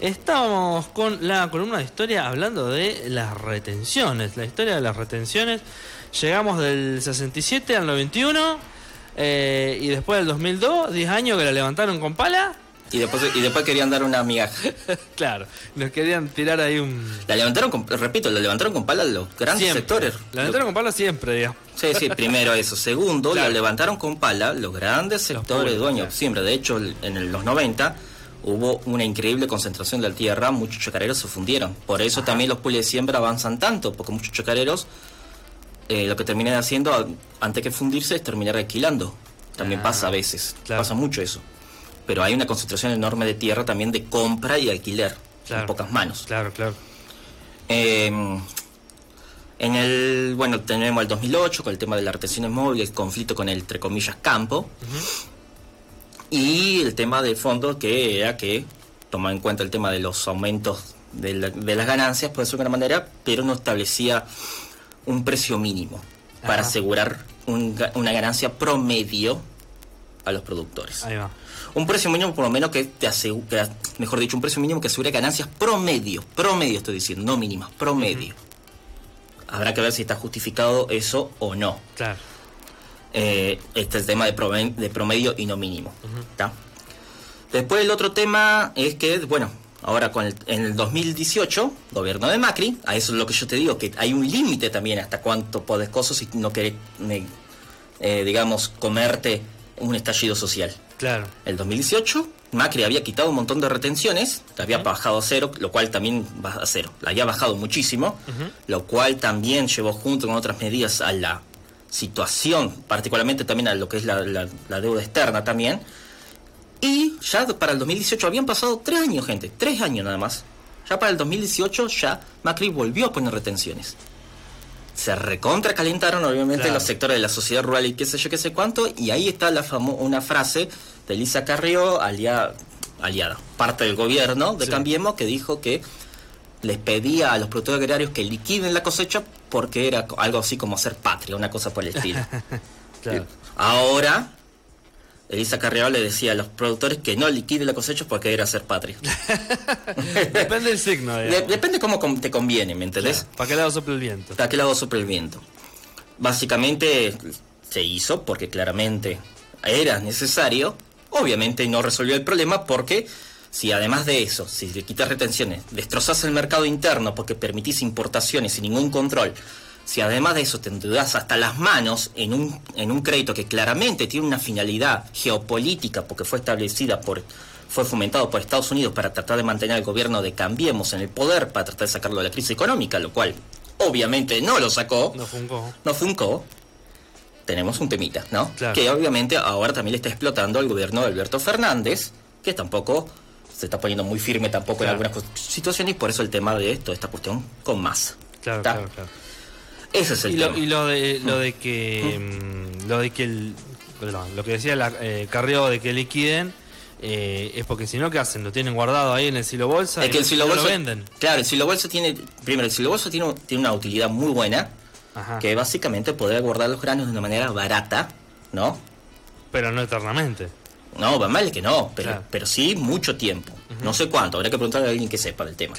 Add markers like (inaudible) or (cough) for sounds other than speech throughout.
Estábamos con la columna de historia hablando de las retenciones, la historia de las retenciones. Llegamos del 67 al 91 eh, y después del 2002, 10 años que la levantaron con pala. Y después, y después querían dar una migaja. (laughs) claro, nos querían tirar ahí un... La levantaron, con, repito, la levantaron con pala los grandes sectores. La levantaron con pala siempre, digamos. Sí, sí, primero eso. Segundo, la levantaron con pala los grandes sectores dueños. Siempre, de hecho, en los 90 hubo una increíble concentración de la tierra, muchos chacareros se fundieron. Por eso también los pules de siembra avanzan tanto, porque muchos chacareros eh, lo que terminan haciendo antes que fundirse es terminar alquilando. También pasa a ah, veces, pasa mucho eso. Pero hay una concentración enorme de tierra también de compra y alquiler, en pocas manos. Claro, claro. Em, en el, bueno, tenemos el 2008 con el tema de la retención móvil, el conflicto con el, entre comillas, campo. Y el tema del fondo que era que tomaba en cuenta el tema de los aumentos de, las ganancias, por decirlo de alguna manera, pero no establecía un precio mínimo para asegurar una ganancia promedio a los productores. Ahí va. Un precio mínimo por lo menos que te asegure, mejor dicho, un precio mínimo que asegure ganancias promedio, promedio estoy diciendo, no mínimas, promedio. Habrá que ver si está justificado eso o no. Claro eh, este es el tema de, promedio, y no mínimo. Después el otro tema es que, bueno, ahora con en el 2018, gobierno de Macri, a eso es lo que yo te digo, que hay un límite también hasta cuánto podés cosas si no querés, eh, digamos, comerte un estallido social. Claro. El 2018, Macri había quitado un montón de retenciones, la había bajado a cero, lo cual también va a cero, la había bajado muchísimo, lo cual también llevó junto con otras medidas a la situación, particularmente también a lo que es la, deuda externa también. Y ya para el 2018 habían pasado tres años, gente, tres años nada más. Ya para el 2018 ya Macri volvió a poner retenciones. Se recontra calentaron obviamente los sectores de la sociedad rural y qué sé yo, qué sé cuánto. Y ahí está la una frase de Elisa Carrió, aliada, aliada, parte del gobierno de Cambiemos, que dijo que les pedía a los productores agrarios que liquiden la cosecha porque era algo así como ser patria, una cosa por el estilo. (laughs) Ahora, Elisa Carrió le decía a los productores que no liquiden la cosecha porque era ser patria. (laughs) (laughs) Depende del signo. depende cómo te conviene, ¿me entendés? ¿Para qué lado sopla el viento? ¿Para qué lado sopla el viento? Básicamente se hizo porque claramente era necesario. Obviamente no resolvió el problema porque si además de eso, si le quitas retenciones, destrozas el mercado interno porque permitís importaciones sin ningún control, si además de eso te endeudas hasta las manos en un, en un crédito que claramente tiene una finalidad geopolítica porque fue establecida por fue fomentado por Estados Unidos para tratar de mantener al gobierno de Cambiemos en el poder para tratar de sacarlo de la crisis económica, lo cual obviamente no lo sacó. No funcó. No funcó. Tenemos un temita, ¿no? Que obviamente ahora también le está explotando al gobierno de Alberto Fernández, que tampoco se está poniendo muy firme tampoco en algunas situaciones y por eso el tema de esto, esta cuestión con más. Claro, claro, claro. Ese es el y tema. Lo, y lo de, lo de que, mm, lo de que el, perdón, lo que decía la, eh, Carrió de que liquiden, eh, es porque si no, ¿qué hacen? Lo tienen guardado ahí en el silo bolsa es que el silo bolsa, lo venden. Claro, el silo bolsa tiene, primero, el silo bolsa tiene, tiene una utilidad muy buena, que básicamente poder guardar los granos de una manera barata, ¿no? Pero no eternamente. No, va mal que no, pero, pero sí mucho tiempo. No sé cuánto, habría que preguntarle a alguien que sepa del tema.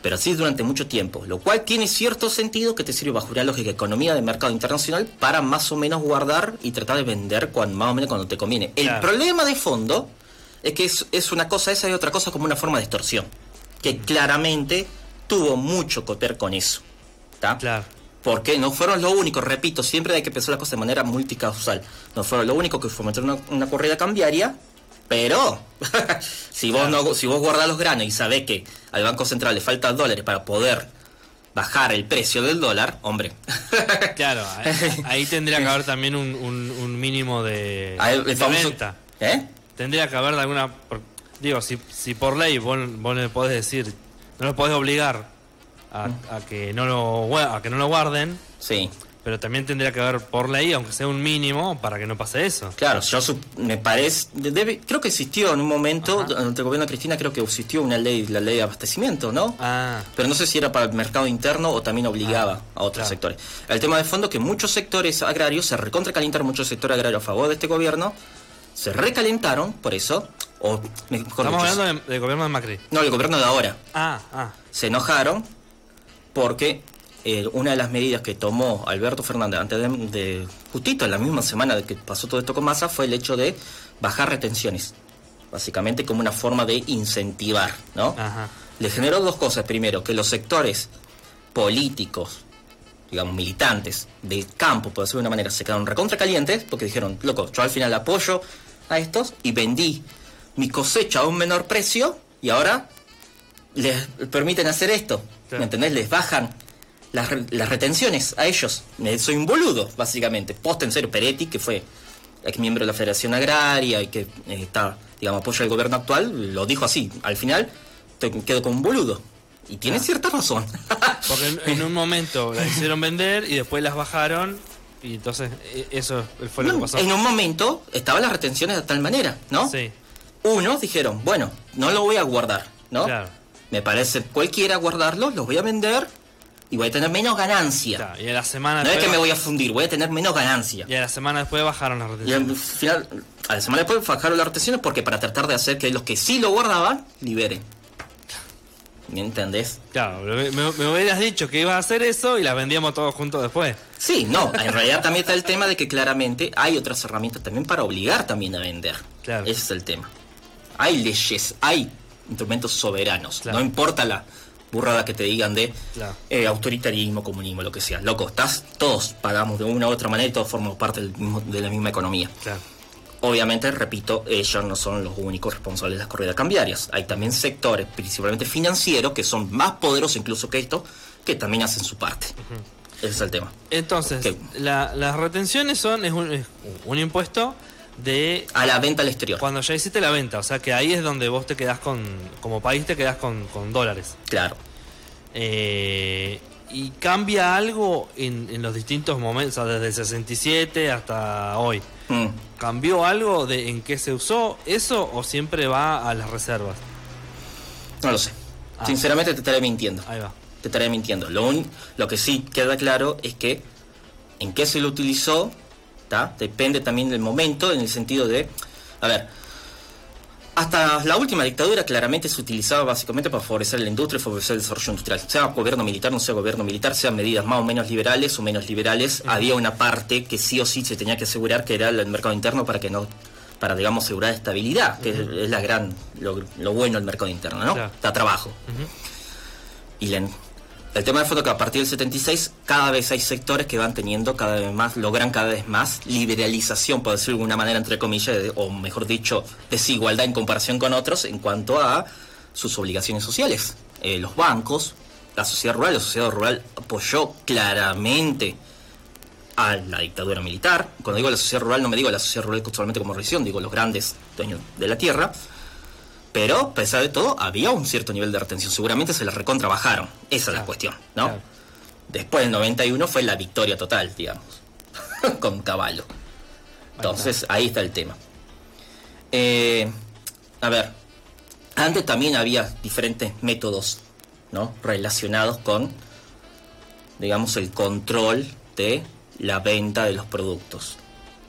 Pero sí durante mucho tiempo, lo cual tiene cierto sentido que te sirve bajo una lógica de economía de mercado internacional para más o menos guardar y tratar de vender cuando, más o menos cuando te conviene. El problema de fondo es que es, una cosa esa y otra cosa como una forma de extorsión, que claramente tuvo mucho que ver con eso. ¿está? Claro porque no fueron lo único, repito, siempre hay que pensar las cosas de manera multicausal. No fueron lo único que fomentaron una, una corrida cambiaria, pero (laughs) si vos no, si vos guardás los granos y sabés que al Banco Central le faltan dólares para poder bajar el precio del dólar, hombre. (laughs) claro, ahí, tendría que haber también un, mínimo de, venta. ¿Eh? Tendría que haber de alguna... Digo, si, si por ley vos, vos le podés decir, no lo podés obligar a, que no lo a que no lo guarden. Sí. Pero también tendría que haber por ley, aunque sea un mínimo, para que no pase eso. Claro, yo me parece, debe, creo que existió en un momento, durante el gobierno de Cristina creo que existió una ley, la ley de abastecimiento, ¿no? Ah. Pero no sé si era para el mercado interno o también obligaba ah, a otros sectores. El tema de fondo es que muchos sectores agrarios se recontracalentaron, muchos sectores agrarios a favor de este gobierno, se recalentaron por eso, o Estamos hablando del gobierno de Macri. No, el gobierno de ahora. Ah, ah. Se enojaron porque eh, una de las medidas que tomó Alberto Fernández antes de, justito en la misma semana de que pasó todo esto con Massa fue el hecho de bajar retenciones. Básicamente como una forma de incentivar, ¿no? Ajá. Le generó dos cosas. Primero, que los sectores políticos, digamos, militantes del campo, por decirlo de una manera, se quedaron recontra calientes porque dijeron, loco, yo al final apoyo a estos y vendí mi cosecha a un menor precio y ahora les permiten hacer esto. ¿Me entendés? Les bajan las, las, retenciones a ellos. Soy un boludo, básicamente. Post en serio, Peretti, que fue ex miembro de la Federación Agraria y que eh, está, digamos, apoya al gobierno actual, lo dijo así. Al final, te quedo con un boludo. Y tiene ah. cierta razón. (laughs) Porque en, un momento la hicieron vender y después las bajaron. Y entonces e, eso fue lo que pasó. En un momento estaban las retenciones de tal manera, ¿no? Sí. Unos dijeron, bueno, no lo voy a guardar, ¿no? Claro. Me parece cualquiera guardarlo, los voy a vender y voy a tener menos ganancia. Claro, y a la semana no es que me voy a fundir, voy a tener menos ganancia. Y a la semana después bajaron las retenciones. Y al final, a la semana después bajaron las retenciones porque para tratar de hacer que los que sí lo guardaban, liberen. ¿Me entendés? Claro, me, me, hubieras dicho que ibas a hacer eso y las vendíamos todos juntos después. Sí, no, en realidad también está el tema de que claramente hay otras herramientas también para obligar también a vender. Claro. Ese es el tema. Hay leyes, hay instrumentos soberanos. No importa la burrada que te digan de eh, autoritarismo, comunismo, lo que sea. Loco, estás, todos pagamos de una u otra manera y todos formamos parte de la misma economía. Claro. Obviamente, repito, ellos no son los únicos responsables de las corridas cambiarias. Hay también sectores, principalmente financieros, que son más poderosos incluso que esto, que también hacen su parte. Ese es el tema. Entonces, las retenciones son es un, impuesto de... A la venta al exterior. Cuando ya hiciste la venta, o sea que ahí es donde vos te quedás con, como país te quedás con, dólares. Claro. Eh, ¿Y cambia algo en, los distintos momentos, o sea, desde el 67 hasta hoy? Mm. ¿Cambió algo de en qué se usó eso o siempre va a las reservas? No lo sé. Ah. Sinceramente te estaré mintiendo. Ahí va. Te estaré mintiendo. Lo, lo que sí queda claro es que en qué se lo utilizó, depende también del momento, en el sentido de, a ver, hasta la última dictadura claramente se utilizaba básicamente para favorecer la industria y favorecer el desarrollo industrial. Sea gobierno militar, no sea gobierno militar, sean medidas más o menos liberales o menos liberales, había una parte que sí o sí se tenía que asegurar que era el mercado interno para que no para digamos asegurar estabilidad, que es, la gran lo, bueno del mercado interno, ¿no? Da trabajo. Y la, el tema de foto que a partir del 76 cada vez hay sectores que van teniendo cada vez más, logran cada vez más liberalización, por decirlo de alguna manera, entre comillas, o mejor dicho, desigualdad en comparación con otros en cuanto a sus obligaciones sociales. Eh, los bancos, la sociedad rural, la sociedad rural apoyó claramente a la dictadura militar. Cuando digo la sociedad rural no me digo la sociedad rural solamente como región, digo los grandes dueños de la tierra pero, a pesar de todo, había un cierto nivel de retención. Seguramente se la recontrabajaron. Esa es la cuestión, ¿no? Después del 91 fue la victoria total, digamos. (laughs) Con caballo. Entonces, ahí está el tema. Eh, a ver, antes también había diferentes métodos, ¿no? Relacionados con, digamos, el control de la venta de los productos,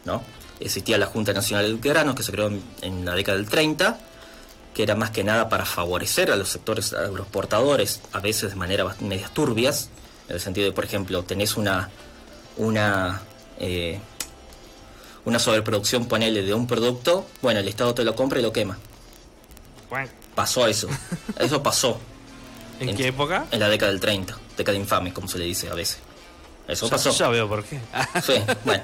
¿no? Existía la Junta Nacional de Granos que se creó en la década del 30 que era más que nada para favorecer a los sectores agroexportadores, a veces de manera medias turbias, en el sentido de, por ejemplo, tenés una, una, eh, una sobreproducción, ponele, de un producto, bueno, el Estado te lo compra y lo quema. Pasó eso, (laughs) eso pasó. ¿En, qué época? En la década del 30, década infame, como se le dice a veces. Eso pasó. Ya veo por qué. sí, (laughs) bueno.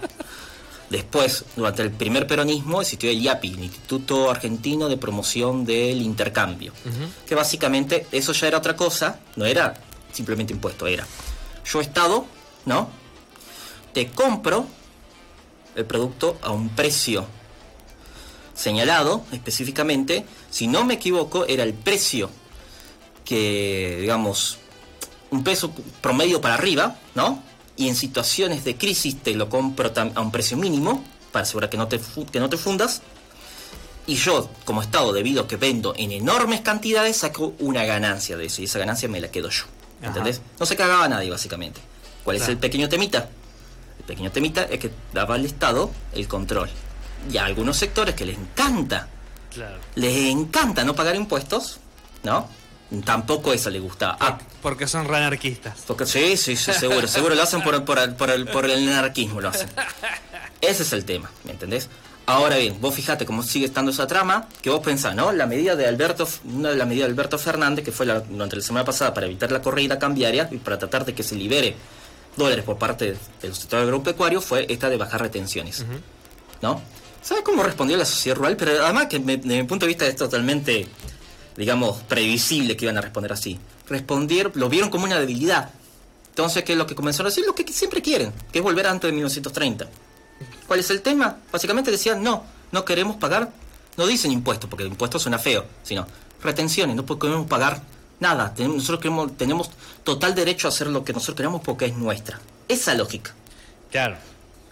Después, durante el primer peronismo, existió el IAPI, el Instituto Argentino de Promoción del Intercambio, que básicamente eso ya era otra cosa, no era simplemente impuesto, era yo Estado, ¿no? Te compro el producto a un precio señalado específicamente, si no me equivoco, era el precio que, digamos, un peso promedio para arriba, ¿no? Y en situaciones de crisis te lo compro a un precio mínimo para asegurar que no te, que no te fundas. Y yo, como Estado, debido a que vendo en enormes cantidades, saco una ganancia de eso y esa ganancia me la quedo yo. ¿Entendés? No se cagaba nadie, básicamente. ¿Cuál es el pequeño temita? El pequeño temita es que daba al Estado el control. Y a algunos sectores que les encanta Claro. Les encanta no pagar impuestos, ¿no? Tampoco eso le gusta. Ah, Porque son re anarquistas. porque sí, sí, sí, seguro, seguro lo hacen por, por, el- por el, por el anarquismo, lo hacen. Ese es el tema, ¿me entendés? Ahora bien, vos fijate cómo sigue estando esa trama, que vos pensás, ¿no? La medida de Alberto, una de las medidas de Alberto Fernández, que fue la, durante la semana pasada para evitar la corrida cambiaria y para tratar de que se libere dólares por parte del sector agropecuario, fue esta de bajar retenciones, ¿no? ¿Sabes cómo respondió la sociedad rural? Pero además que me- desde mi punto de vista es totalmente, digamos, previsible que iban a responder así. Responder, lo vieron como una debilidad. Entonces, ¿qué es lo que comenzaron a decir? Lo que siempre quieren, que es volver a antes de 1930. ¿Cuál es el tema? Básicamente decían, no, no queremos pagar, no dicen impuestos, porque impuestos suena feo, sino retenciones, no queremos pagar nada. Tenemos- Nosotros queremos, tenemos total derecho a hacer lo que nosotros queramos porque es nuestra. Esa lógica. Claro.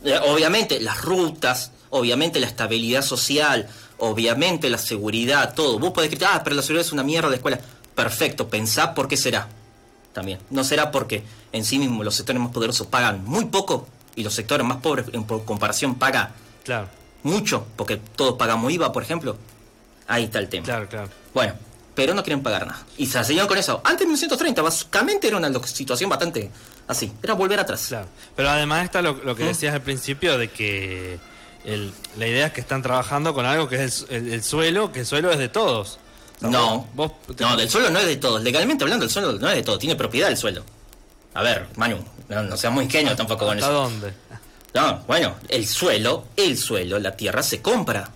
Eh, Obviamente las rutas, obviamente la estabilidad social, obviamente la seguridad, todo. Vos podés decir, ah, pero la seguridad es una mierda de escuela. Perfecto, pensá por qué será. También. No será porque en sí mismo los sectores más poderosos pagan muy poco y los sectores más pobres en por comparación pagan Claro, mucho, porque todos pagamos IVA, por ejemplo. Ahí está el tema. claro, claro. Bueno, pero no quieren pagar nada. Y se siguieron con eso. Antes de 1930, básicamente era una situación bastante así. Era volver atrás. Claro. Pero además está lo, lo que ¿Mm? decías al principio de que el- la idea es que están trabajando con algo que es el, el- el suelo, que el suelo es de todos. No, vos, te- no, del suelo no es de todos. Legalmente hablando, el suelo no es de todos. Tiene propiedad el suelo. A ver, Manu, no, no seas muy ingenuo tampoco con ¿Hasta eso. dónde? No, bueno, el suelo, el suelo, la tierra se compra.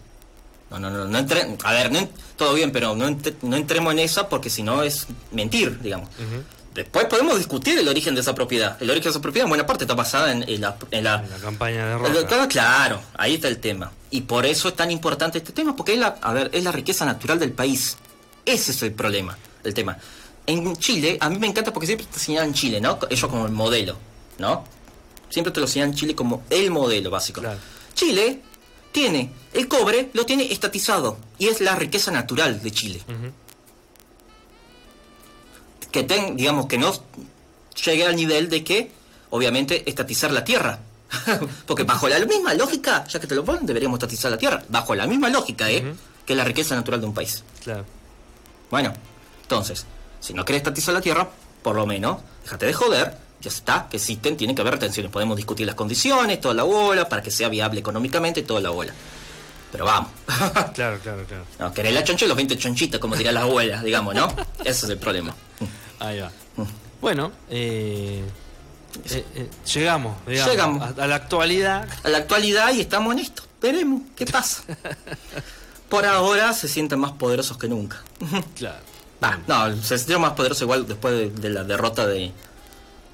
No, no, no, no entre- a ver, no todo bien, pero no, entre- no entremos en esa porque si no es mentir, digamos. Después podemos discutir el origen de esa propiedad. El origen de esa propiedad en buena parte está basada en, en la, en la- En la campaña de Roca. Claro, ahí está el tema. Y por eso es tan importante este tema, porque es la, a ver, es la riqueza natural del país. Ese es el problema, el tema. En Chile, a mí me encanta porque siempre te señalan Chile, ¿no? Ellos como el modelo, ¿no? Siempre te lo señalan Chile como el modelo básico. Claro. Chile tiene, el cobre lo tiene estatizado y es la riqueza natural de Chile. Ujú. Que ten, digamos, que no llegue al nivel de que, obviamente, estatizar la tierra. (laughs) Porque bajo la misma lógica, ya que te lo ponen, deberíamos estatizar la tierra. Bajo la misma lógica, ¿eh? Ujú. Que es la riqueza natural de un país. Claro. Bueno, entonces, si no querés estatizar la tierra, por lo menos, déjate de joder, ya está, que existen, tienen que haber retenciones. Podemos discutir las condiciones, toda la bola, para que sea viable económicamente, toda la bola. Pero vamos. Claro, claro, claro. no, querés la choncha y los 20 chonchitas, como dirán las abuelas, digamos, ¿no? (laughs) Ese es el problema. Ahí va. Bueno, eh, eh, eh, llegamos, digamos, Llegamos. A, a la actualidad. a la actualidad y estamos en esto. Veremos qué pasa. (laughs) Por ahora se sienten más poderosos que nunca. Claro. Ah, no, se sintieron más poderosos igual después de, de la derrota de,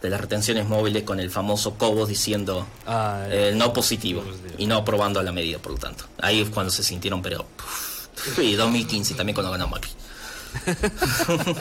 de las retenciones móviles con el famoso Cobos diciendo Ah, eh, no positivo y no aprobando a la medida, por lo tanto. Ahí es cuando se sintieron, pero... puf, y 2015 también cuando ganó Macri. (laughs)